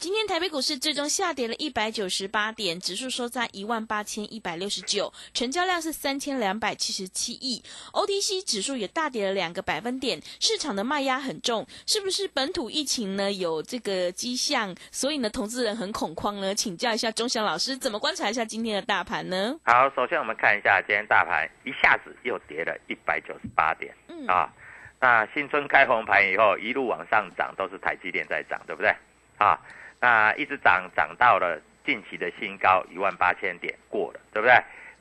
今天台北股市最终下跌了一百九十八点，指数收在一万八千一百六十九，成交量是三千两百七十七亿。OTC 指数也大跌了两个百分点，市场的卖压很重，是不是本土疫情呢有这个迹象？所以呢，投资人很恐慌呢？请教一下钟祥老师，怎么观察一下今天的大盘呢？好，首先我们看一下今天大盘一下子又跌了一百九十八点，嗯啊，那新春开红盘以后一路往上涨，都是台积电在涨，对不对？啊，那一直涨涨到了近期的新高一万八千点过了，对不对？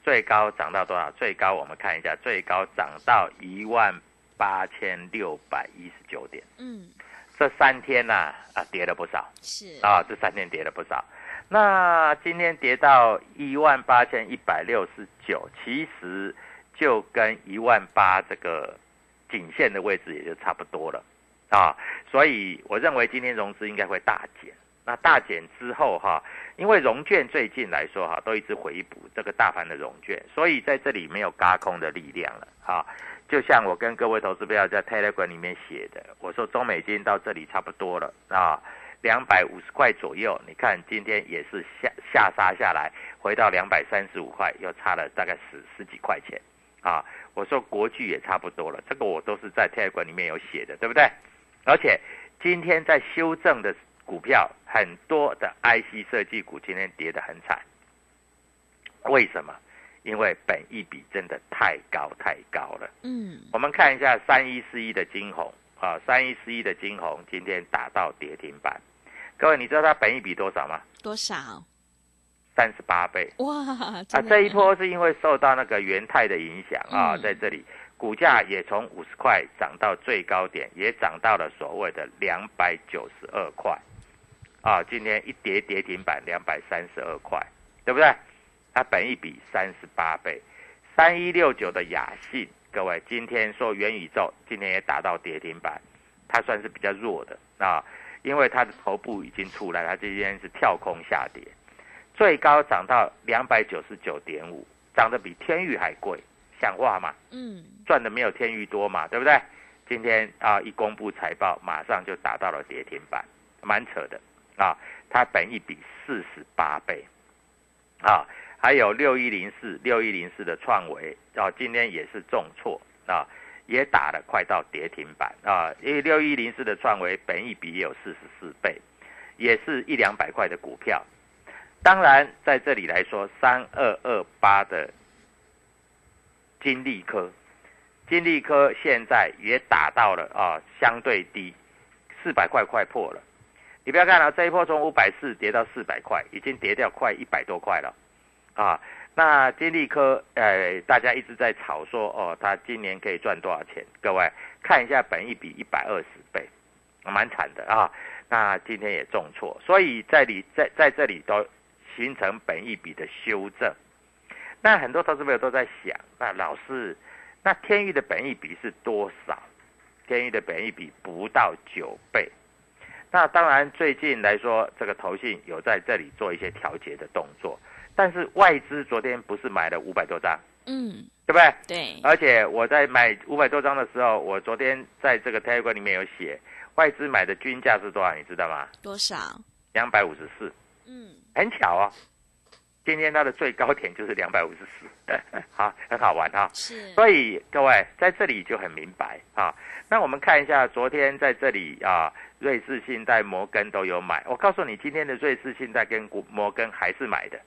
最高涨到多少？最高我们看一下，最高涨到一万八千六百一十九点。嗯，这三天呐、啊，跌了不少是啊，这三天跌了不少。那今天跌到一万八千一百六十九，其实就跟一万八这个颈线的位置也就差不多了啊，所以我认为今天融资应该会大减。那大减之后哈，因为融券最近来说哈，都一直回补这个大盘的融券，所以在这里没有嘎空的力量了哈。就像我跟各位投资朋友在 Telegram 里面写的，我说中美金到这里差不多了啊，两百五十块左右。你看今天也是下下杀下来，回到两百三十五块，又差了大概十十几块钱啊。我说国巨也差不多了，这个我都是在 Telegram 里面有写的，对不对？而且今天在修正的股票，很多的 IC 设计股今天跌得很惨，为什么？因为本益比真的太高太高了。嗯我们看一下三一四一的金红啊，三一四一的金红今天打到跌停板。各位，你知道它本益比多少吗？多少？三十八倍哇，啊！这一波是因为受到那个元泰的影响啊，嗯在这里股价也从五十块涨到最高点，也涨到了所谓的两百九十二块啊。今天一跌跌停板两百三十二块，对不对？它本益比三十八倍，三一六九的雅信，各位今天说元宇宙，今天也打到跌停板，它算是比较弱的啊，因为它的头部已经出来，它今天是跳空下跌，最高涨到两百九十九点五，涨得比天域还贵，像话吗？嗯赚的没有天域多嘛，对不对？今天啊一公布财报，马上就打到了跌停板，蛮扯的啊。它本一比四十八倍啊，还有六一零四六一零四的创维啊，今天也是重挫啊，也打了快到跌停板啊。因为六一零四的创维本一比也有四十四倍，也是一两百块的股票。当然，在这里来说，三二二八的金利科，金利科现在也打到了啊相对低，四百块快破了。你不要看了、这一波从五百四跌到四百块，已经跌掉快一百多块了啊。那金利科，呃，大家一直在炒说，哦，它今年可以赚多少钱？各位看一下，本益比一百二十倍，蛮惨的啊。那今天也重挫，所以在里在在这里都形成本益比的修正。那很多投资朋友都在想，那老师，那天域的本益比是多少？天域的本益比不到九倍。那当然，最近来说，这个投信有在这里做一些调节的动作，但是外资昨天不是买了五百多张，嗯，对不对？对，而且我在买五百多张的时候，我昨天在这个 Telegram 里面有写，外资买的均价是多少？你知道吗？多少？两百五十四，嗯，很巧啊、今天它的最高点就是两百五十四，好，很好玩哈、是，所以各位在这里就很明白啊。那我们看一下昨天在这里啊，瑞士信贷、摩根都有买。我告诉你，今天的瑞士信贷跟摩根还是买的。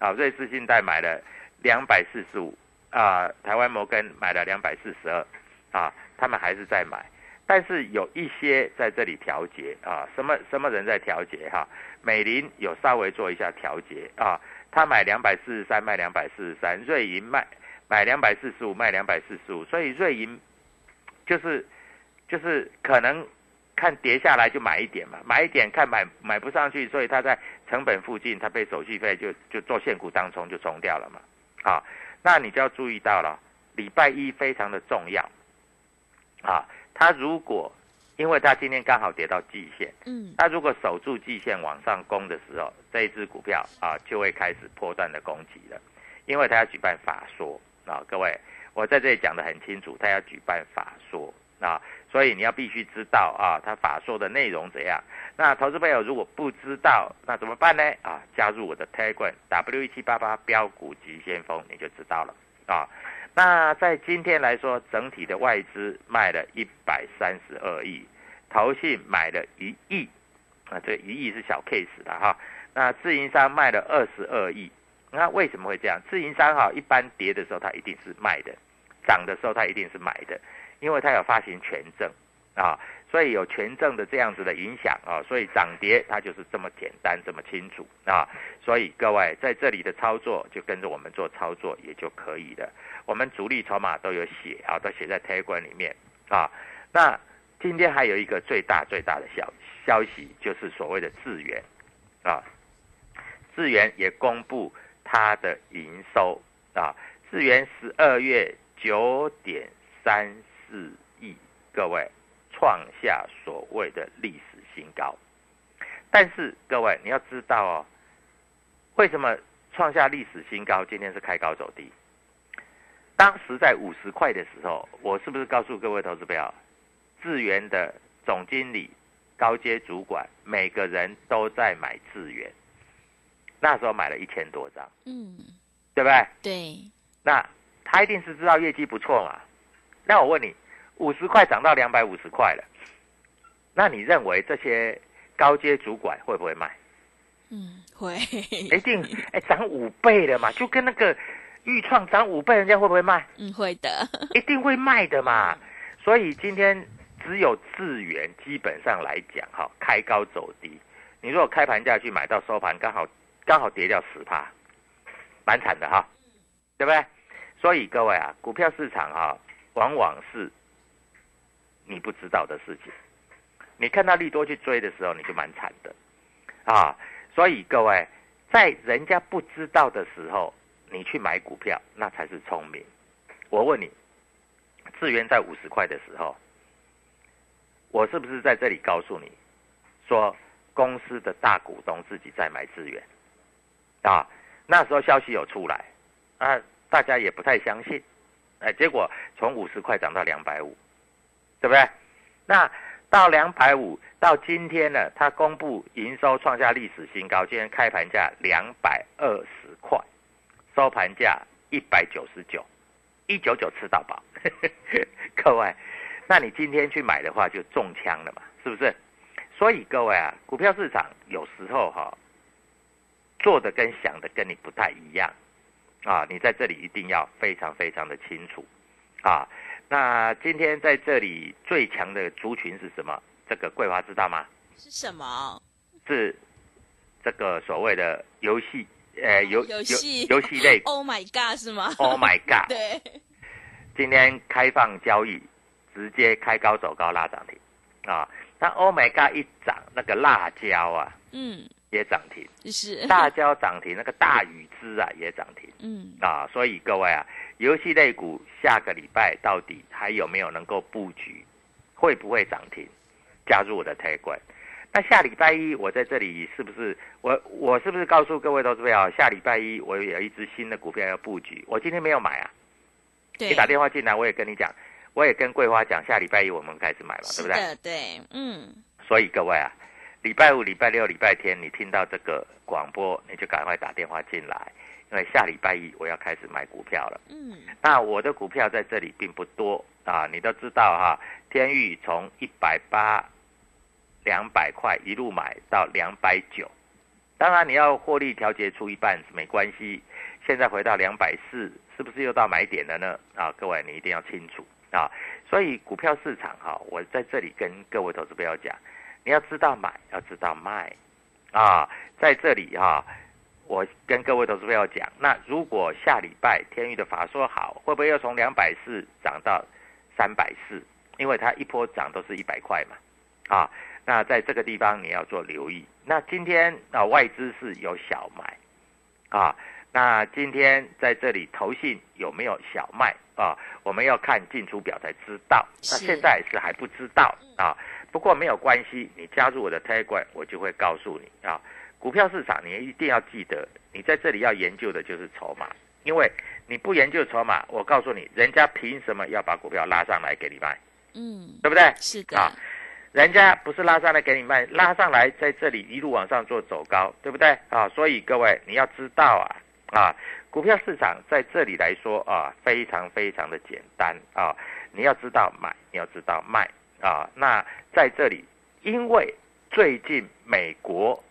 啊，瑞士信贷买了两百四十五啊，台湾摩根买了两百四十二啊，他们还是在买。但是有一些在这里调节啊，什么什么人在调节哈、美林有稍微做一下调节啊，他买两百四十三，卖两百四十三，瑞银卖买两百四十五，卖两百四十五，所以瑞银就是就是可能看跌下来就买一点嘛，买一点看买买不上去，所以他在成本附近，他被手续费就就做现股当冲就冲掉了嘛。啊，那你就要注意到了，礼拜一非常的重要啊，他如果因为他今天刚好跌到季线。嗯，他如果守住季线往上攻的时候，这一只股票啊就会开始破断的攻击了，因为它要举办法说啊，各位，我在这里讲的很清楚，它要举办法说啊，所以你要必须知道啊，它法说的内容怎样。那投资朋友如果不知道，那怎么办呢？啊，加入我的 Telegram W 一七八八标股急先锋，你就知道了啊。那在今天来说，整体的外资卖了一百三十二亿，投信买了一亿，啊，这一亿是小 case 的哈。那自营商卖了二十二亿，那为什么会这样？自营商哈，一般跌的时候它一定是卖的，涨的时候它一定是买的，因为它有发行权证啊，所以有权证的这样子的影响啊，所以涨跌它就是这么简单，这么清楚啊。所以各位在这里的操作就跟着我们做操作也就可以了。我们主力筹码都有写啊，都写在 Tay 里面啊。那今天还有一个最大最大的消消息，就是所谓的智源啊，智源也公布它的营收啊，智源十二月九点三四亿，各位创下所谓的历史新高。但是各位你要知道哦，为什么创下历史新高？今天是开高走低。当时在五十块的时候，我是不是告诉各位投资朋友，智源的总经理、高阶主管每个人都在买智源，那时候买了一千多张，嗯，对不对？对，那他一定是知道业绩不错嘛。那我问你，五十块涨到两百五十块了，那你认为这些高阶主管会不会卖？嗯，会，一定，哎，涨五倍了嘛，就跟那个豫创涨五倍，人家会不会卖？嗯，会的，一定会卖的嘛。所以今天只有智源基本上来讲，哈，开高走低。你如果开盘价去买到收盘，刚好刚好跌掉十趴，蛮惨的哈，对不对？所以各位啊，股票市场哈、往往是你不知道的事情。你看到利多去追的时候，你就蛮惨的啊。所以各位，在人家不知道的时候，你去买股票，那才是聪明。我问你，智源在五十块的时候，我是不是在这里告诉你，说公司的大股东自己在买资源啊？那时候消息有出来啊，大家也不太相信，哎，结果从五十块涨到两百五，对不对？那到两百五，到今天呢，它公布营收创下历史新高，今天开盘价两百二十块，收盘价一百九十九，一九九吃到饱。各位，那你今天去买的话就中枪了嘛，是不是？所以各位啊，股票市场有时候哈、做的跟想的跟你不太一样啊，你在这里一定要非常非常的清楚啊。那今天在这里最强的族群是什么？这个桂花知道吗？是什么？是这个所谓的游戏呃游游戏游戏类，Oh my God，是吗，Oh my God，对，今天开放交易，直接开高走高拉涨停啊！那 Oh my God 一涨，那个辣椒啊嗯，也涨停，是，辣椒涨停，那个大禹之啊也涨停嗯，啊！所以各位啊，游戏类股下个礼拜到底还有没有能够布局？会不会涨停？加入我的 a g 那下礼拜一我在这里是不是我我是不是告诉各位投资朋友，下礼拜一我有一只新的股票要布局？我今天没有买啊，你打电话进来，我也跟你讲，我也跟桂花讲，下礼拜一我们开始买嘛，对不对？对，嗯，所以各位啊，礼拜五、礼拜六、礼拜天，你听到这个广播，你就赶快打电话进来，因为下礼拜一我要开始买股票了。嗯，那我的股票在这里并不多啊，你都知道哈，天域从一百八、两百块一路买到两百九，当然你要获利调节出一半是没关系。现在回到两百四，是不是又到买点了呢？啊，各位你一定要清楚啊。所以股票市场哈，我在这里跟各位投资朋友讲，你要知道买，要知道卖啊。在这里哈，我跟各位投资朋友讲，那如果下礼拜天宇的法说好，会不会又从两百四涨到三百四？因为它一波涨都是一百块嘛，啊，那在这个地方你要做留意。那今天啊，外资是有小买啊，那今天在这里投信有没有小卖啊？我们要看进出表才知道。那现在是还不知道啊，不过没有关系，你加入我的 Telegram，我就会告诉你啊。股票市场你一定要记得，你在这里要研究的就是筹码，因为你不研究筹码，我告诉你，人家凭什么要把股票拉上来给你卖，嗯，对不对？是的，啊，人家不是拉上来给你卖，拉上来在这里一路往上做走高，对不对？啊，所以各位你要知道啊，啊，股票市场在这里来说啊，非常非常的简单啊，你要知道买，你要知道卖啊。那在这里，因为最近美国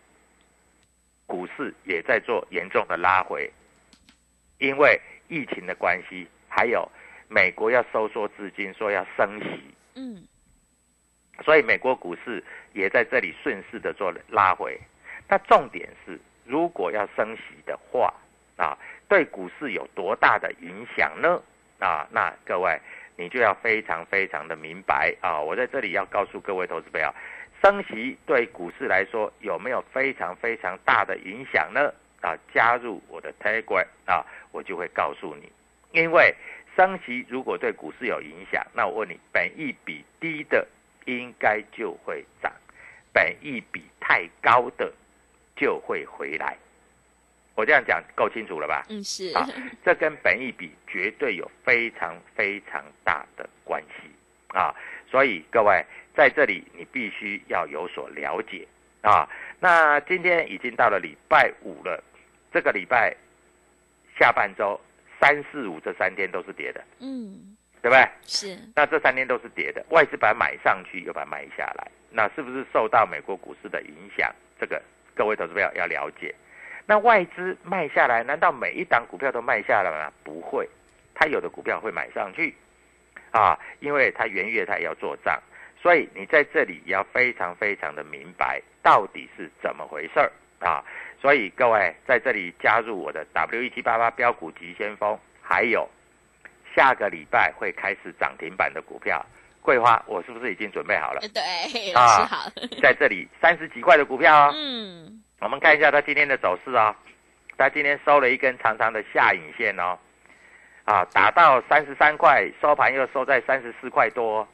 股市也在做严重的拉回，因为疫情的关系，还有美国要收缩资金，说要升息。嗯，所以美国股市也在这里顺势的做拉回。那重点是，如果要升息的话，啊，对股市有多大的影响呢？啊，那各位你就要非常非常的明白啊！我在这里要告诉各位投资朋友，升息对股市来说有没有非常非常大的影响呢？啊，加入我的 Telegram 啊，我就会告诉你，因为升息如果对股市有影响，那我问你，本益比低的应该就会涨，本益比太高的就会回来。我这样讲够清楚了吧？嗯，是，啊，这跟本益比绝对有非常非常大的关系啊！所以各位在这里你必须要有所了解啊。那今天已经到了礼拜五了，这个礼拜下半周三四五这三天都是跌的，嗯，对不对？是，那这三天都是跌的，外资把它买上去，又把它卖下来，那是不是受到美国股市的影响？这个各位投资朋友要了解。那外资卖下来，难道每一档股票都卖下来吗？不会，它有的股票会买上去，啊，因为它元月它也要做账，所以你在这里也要非常非常的明白到底是怎么回事儿。啊。所以各位在这里加入我的 W 一七八八标股急先锋，还有下个礼拜会开始涨停板的股票，桂花，我是不是已经准备好了？呃对，啊老师好，在这里三十几块的股票哦，嗯，我们看一下它今天的走势啊，它今天收了一根长长的下影线哦，啊，打到三十三块，收盘又收在三十四块多，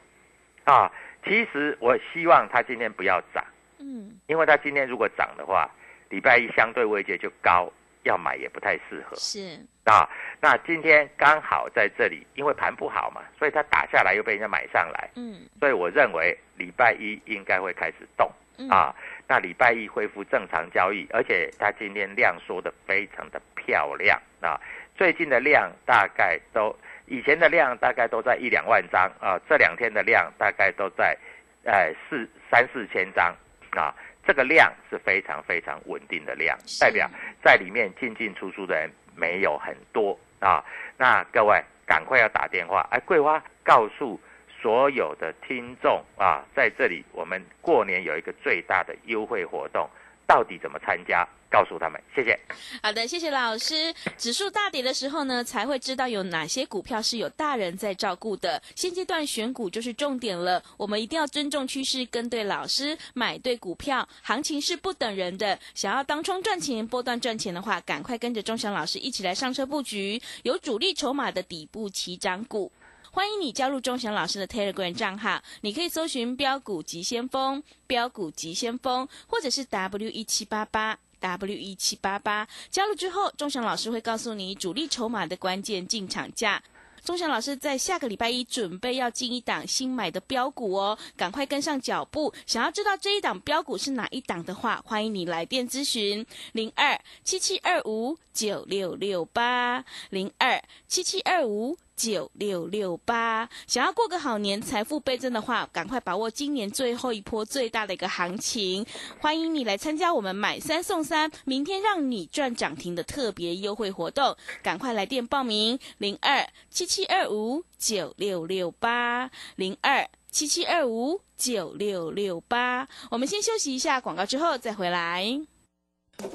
啊，其实我希望它今天不要涨，嗯，因为它今天如果涨的话，礼拜一相对位阶就高，要买也不太适合。是，啊。那今天刚好在这里，因为盘不好嘛，所以它打下来又被人家买上来，嗯，所以我认为礼拜一应该会开始动。嗯，啊，那礼拜一恢复正常交易，而且它今天量缩的非常的漂亮啊。最近的量大概都，以前的量大概都在一两万张啊，这两天的量大概都在，呃四三四千张啊，这个量是非常非常稳定的量，代表在里面进进出出的人没有很多啊。那各位赶快要打电话，哎，桂花告诉。所有的听众啊，在这里我们过年有一个最大的优惠活动，到底怎么参加告诉他们，谢谢。好的，谢谢老师。指数大跌的时候呢，才会知道有哪些股票是有大人在照顾的。现阶段选股就是重点了，我们一定要尊重趋势，跟对老师，买对股票。行情是不等人的，想要当冲赚钱、波段赚钱的话，赶快跟着钟祥老师一起来上车布局有主力筹码的底部起涨股。欢迎你加入钟祥老师的 Telegram 账号，你可以搜寻“标股急先锋”、“标股急先锋”，或者是 W 一七八八。W 一七八八加入之后，钟祥老师会告诉你主力筹码的关键进场价。钟祥老师在下个礼拜一准备要进一档新买的标股哦，赶快跟上脚步。想要知道这一档标股是哪一档的话，欢迎你来电咨询零二七七二五九六六八零二七七二五。九六六八，想要过个好年，财富倍增的话，赶快把握今年最后一波最大的一个行情。欢迎你来参加我们买三送三，明天让你赚涨停的特别优惠活动，赶快来电报名零二七七二五九六六八零二七七二五九六六八。我们先休息一下广告，之后再回来。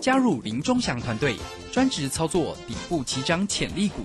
加入林中祥团队，专职操作底部起涨潜力股。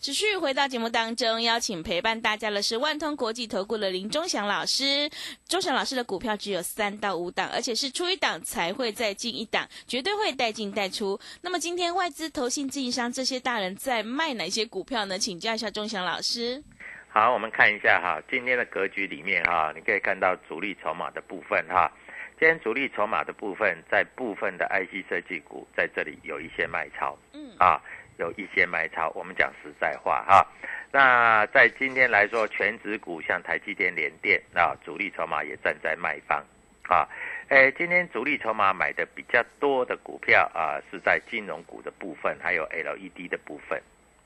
持续回到节目当中，邀请陪伴大家的是万通国际投顾的林忠祥老师。忠祥老师的股票只有三到五档，而且是出一档才会再进一档，绝对会带进带出。那么今天外资、投信、自营商这些大人在卖哪些股票呢？请教一下忠祥老师。好，我们看一下哈，今天的格局里面哈，你可以看到主力筹码的部分哈。今天主力筹码的部分，在部分的 IC 设计股在这里有一些卖超，嗯啊。有一些买超，我们讲实在话哈。那在今天来说，全指股像台积电、联电啊，主力筹码也站在卖方啊。诶，今天主力筹码买的比较多的股票啊，是在金融股的部分，还有 LED 的部分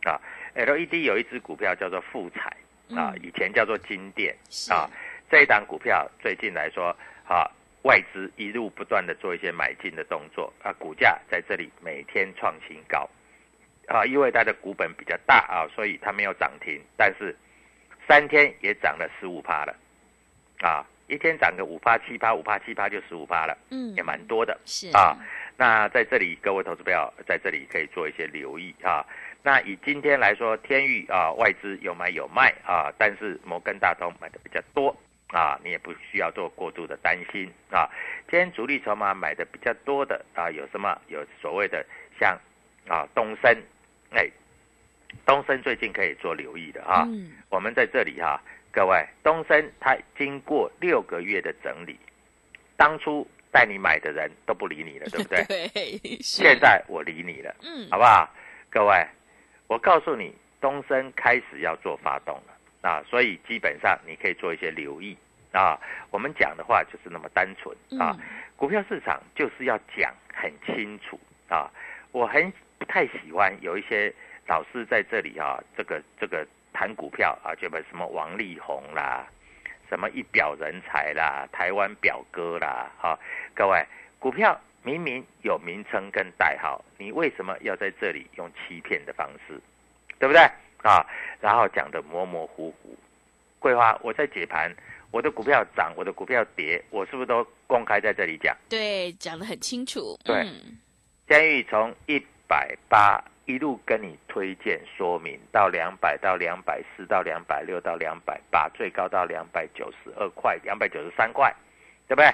啊。LED 有一只股票叫做富彩啊，以前叫做金电啊。这一档股票最近来说啊，外资一路不断的做一些买进的动作啊，股价在这里每天创新高。啊，因为它的股本比较大啊，所以它没有涨停，但是三天也涨了十五趴了，啊，一天涨个五趴七趴，五趴七趴就十五趴了，嗯，也蛮多的，是啊。那在这里，各位投资友在这里可以做一些留意啊。那以今天来说，天域啊，外资有买有卖啊，但是摩根大通买的比较多啊，你也不需要做过度的担心啊。今天主力筹码买的比较多的啊，有什么？有所谓的像。啊，东升，哎，东升最近可以做留意的啊。嗯。我们在这里哈，各位，东升它经过六个月的整理，当初带你买的人都不理你了，对不对？对。现在我理你了，嗯，好不好？各位，我告诉你，东升开始要做发动了啊，所以基本上你可以做一些留意啊。我们讲的话就是那么单纯啊，股票市场就是要讲很清楚啊，我很。不太喜欢有一些老师在这里啊，这个这个谈股票啊，就把什么王力宏啦，什么一表人才啦，台湾表哥啦，哈，各位，股票明明有名称跟代号，你为什么要在这里用欺骗的方式，对不对啊？然后讲的模模糊糊。桂花，我在解盘，我的股票涨，我的股票跌，我是不是都公开在这里讲？对，讲得很清楚。对，监狱从一。百八一路跟你推荐说明到两百到两百四到两百六到两百八，最高到两百九十二块，两百九十三块，对不对？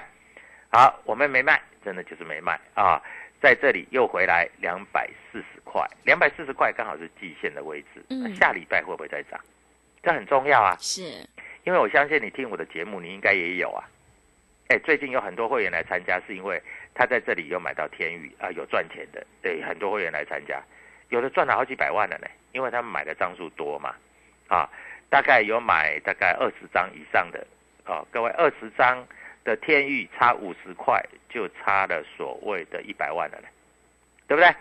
好，我们没卖，真的就是没卖啊！在这里又回来两百四十块，两百四十块刚好是季线的位置。嗯，下礼拜会不会再涨？这很重要啊！是，因为我相信你听我的节目，你应该也有啊。哎，最近有很多会员来参加，是因为他在这里有买到天宇啊，有赚钱的。对，很多会员来参加，有的赚了好几百万了呢，因为他们买的张数多嘛，啊，大概有买大概二十张以上的，啊，各位二十张的天宇差五十块就差了所谓的一百万了呢，对不对？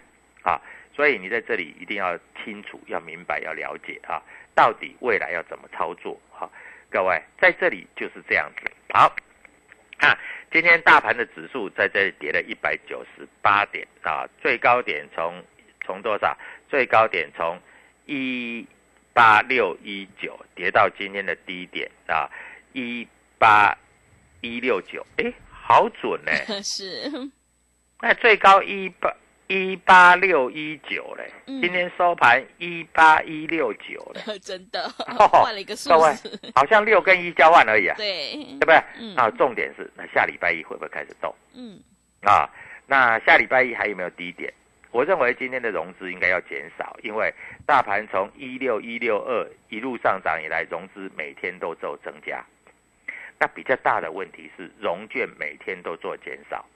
啊，所以你在这里一定要清楚、要明白、要了解啊，到底未来要怎么操作哈。各位在这里就是这样子。好，啊，今天大盘的指数在这里跌了一百九十八点啊，最高点从从多少？最高点从一八六一九跌到今天的低点啊，一八一六九，哎，好准呢、是，那最高一八一八六一九嘞，嗯今天收盘一八一六九嘞，真的 哦换了一个数各位字，好像六跟一交换而已啊，对，对不对？嗯啊，重点是那下礼拜一会不会开始动嗯，啊？那下礼拜一还有没有低点？我认为今天的融资应该要减少，因为大盘从一六一六二一路上涨以来，融资每天都做增加。那比较大的问题是融券每天都做减少，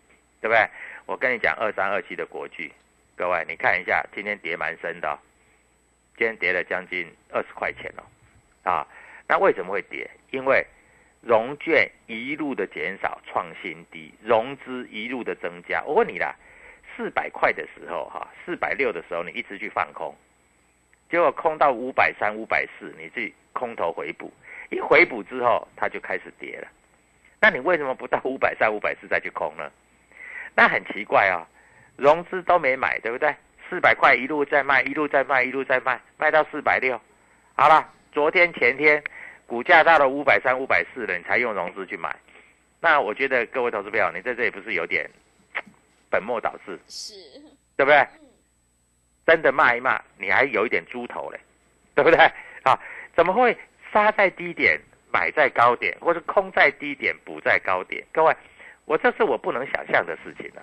对不对？我跟你讲，二三二七的国巨，各位你看一下，今天跌蛮深的、今天跌了将近二十块钱哦，啊，那为什么会跌？因为融券一路的减少创新低，融资一路的增加。我问你啦，四百块的时候哈，四百六的时候你一直去放空，结果空到五百三、五百四，你自己空头回补，一回补之后它就开始跌了。那你为什么不到五百三、五百四再去空呢？那很奇怪哦，融资都没买，对不对？四百块一路在卖，一路在卖，一路在卖，卖到四百六。好了，昨天前天股价到了五百三、五百四了，你才用融资去买。那我觉得各位投资朋友，你在这里不是有点 本末倒置，是，对不对？真的骂一骂，你还有一点猪头嘞，对不对？啊，怎么会杀在低点，买在高点，或是空在低点，补在高点？各位，我这是我不能想象的事情啊！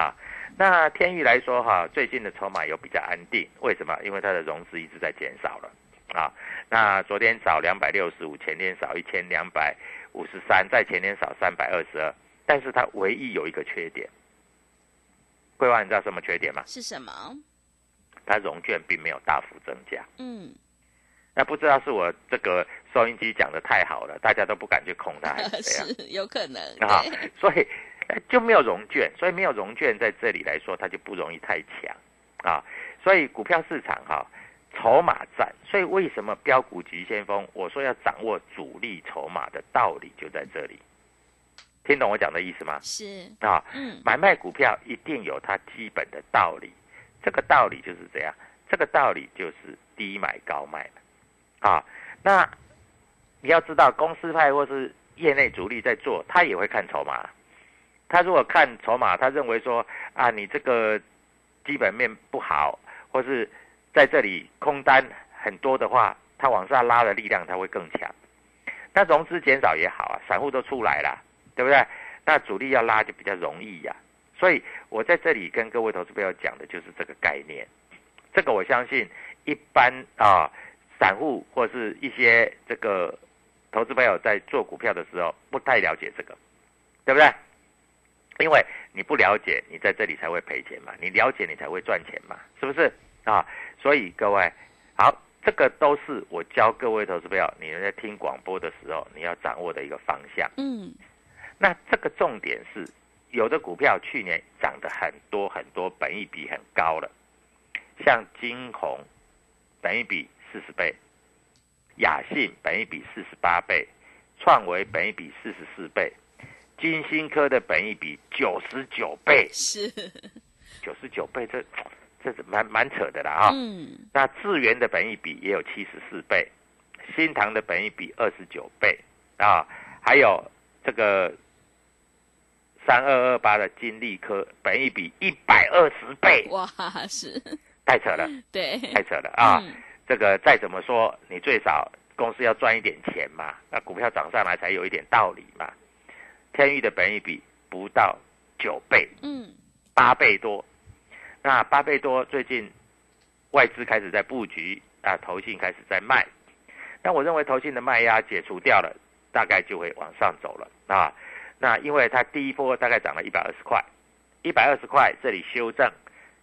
啊，那天域来说哈，最近的筹码有比较安定，为什么？因为它的融资一直在减少了啊。那昨天少两百六十五，前天少一千两百五十三，在前天少三百二十二，但是它唯一有一个缺点，桂花，你知道什么缺点吗？是什么？它融券并没有大幅增加。嗯，那不知道是我这个收音机讲的太好了，大家都不敢去控它，还是 有可能，啊，所以呃就没有融券，所以没有融券在这里来说，它就不容易太强啊。所以股票市场哈、筹码战，所以为什么标股急先锋？我说要掌握主力筹码的道理就在这里，听懂我讲的意思吗？是，啊，嗯，买卖股票一定有它基本的道理，这个道理就是这样，这个道理就是低买高卖啊。那你要知道，公司派或是业内主力在做，他也会看筹码。他如果看筹码，他认为说啊，你这个基本面不好，或是在这里空单很多的话，它往上拉的力量它会更强。那融资减少也好啊，散户都出来了，对不对？那主力要拉就比较容易呀、所以我在这里跟各位投资朋友讲的就是这个概念。这个我相信一般啊散户或是一些这个投资朋友在做股票的时候不太了解这个，对不对？因为你不了解，你在这里才会赔钱嘛；你了解，你才会赚钱嘛，是不是啊？所以各位，好，这个都是我教各位投资朋友，你们在听广播的时候，你要掌握的一个方向。嗯，那这个重点是，有的股票去年涨得很多很多，本益比很高了，像金红，本益比四十倍，雅信本益比四十八倍，创维本益比四十四倍，金星科的本益比九十九倍，是，九十九倍，这这是蛮蛮扯的啦啊、嗯，那智源的本益比也有七十四倍，新唐的本益比二十九倍啊，还有这个三二二八的金利科本益比一百二十倍，哇，是，太扯了，对，太扯了啊！嗯这个再怎么说，你最少公司要赚一点钱嘛，那股票涨上来才有一点道理嘛。天域的本益比不到九倍，嗯，八倍多。那八倍多，最近外资开始在布局啊，投信开始在卖。那我认为投信的卖压解除掉了，大概就会往上走了啊。那因为它第一波大概涨了一百二十块，一百二十块这里修正，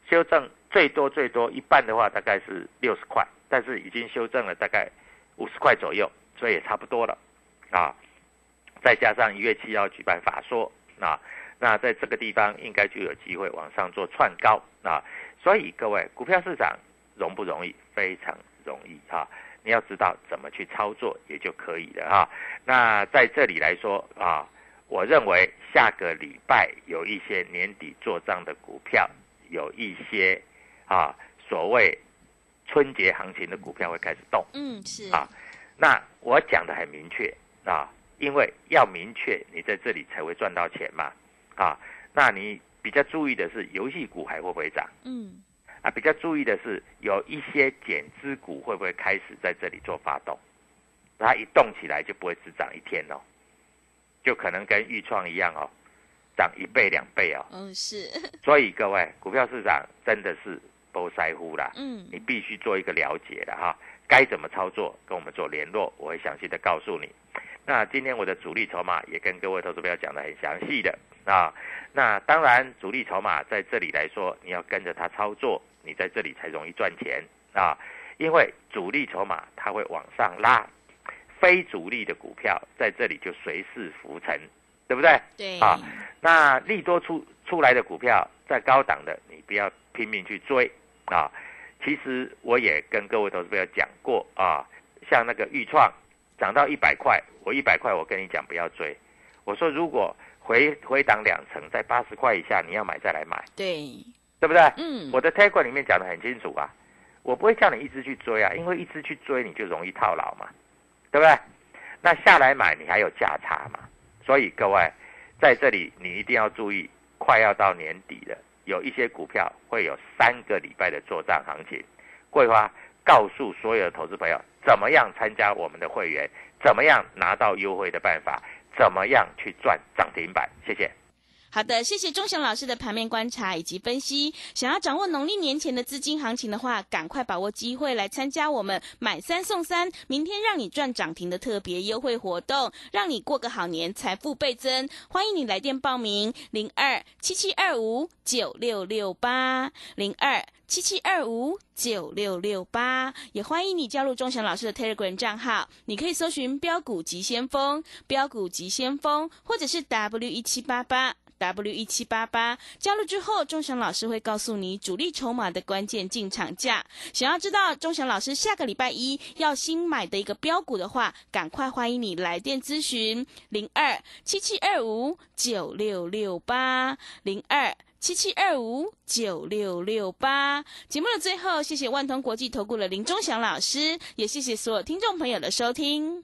修正最多最多一半的话大概是六十块，但是已经修正了大概五十块左右，所以也差不多了啊。再加上一月七号举办法说啊，那在这个地方应该就有机会往上做窜高啊。所以各位，股票市场容不容易？非常容易哈。你要知道怎么去操作也就可以了哈。那在这里来说啊，我认为下个礼拜有一些年底做账的股票，有一些啊所谓春节行情的股票会开始动。嗯，是啊。那我讲的很明确啊，因为要明确，你在这里才会赚到钱嘛啊。那你比较注意的是，游戏股还会不会涨？嗯。啊，比较注意的是，有一些减资股会不会开始在这里做发动？它一动起来就不会只涨一天哦，就可能跟豫创一样哦，涨一倍两倍哦。嗯，是。所以各位，股票市场真的是不在乎啦。嗯。你必须做一个了解的哈，该怎么操作，跟我们做联络，我会详细的告诉你。那今天我的主力筹码也跟各位投资朋友讲的很详细的啊。那当然，主力筹码在这里来说，你要跟着它操作，你在这里才容易赚钱啊。因为主力筹码它会往上拉，非主力的股票在这里就随势浮沉，对不对？对。啊，那利多出出来的股票，在高档的，你不要拼命去追啊。其实我也跟各位投资朋友讲过啊，像那个豫创涨到一百块，我一百块我跟你讲不要追，我说如果。回回档两成，在八十块以下，你要买再来买，对，对不对？嗯，我的 t a g 里面讲的很清楚啊，我不会叫你一直去追啊，因为一直去追你就容易套牢嘛，对不对？那下来买你还有价差嘛，所以各位在这里你一定要注意，快要到年底了，有一些股票会有三个礼拜的做账行情。桂花告诉所有的投资朋友，怎么样参加我们的会员，怎么样拿到优惠的办法。怎么样去赚涨停板？谢谢。好的，谢谢钟祥老师的盘面观察以及分析。想要掌握农历年前的资金行情的话，赶快把握机会来参加我们买三送三，明天让你赚涨停的特别优惠活动，让你过个好年，财富倍增。欢迎你来电报名：零二七七二五九六六八零二七七二五九六六八。也欢迎你加入钟祥老师的 Telegram 账号，你可以搜寻标股急先锋、标股急先锋，或者是 W 一七八八。W 一七八八加入之后，钟祥老师会告诉你主力筹码的关键进场价。想要知道钟祥老师下个礼拜一要新买的一个标股的话，赶快欢迎你来电咨询零二七七二五九六六八零二七七二五九六六八。节目的最后，谢谢万通国际投顾的林钟祥老师，也谢谢所有听众朋友的收听。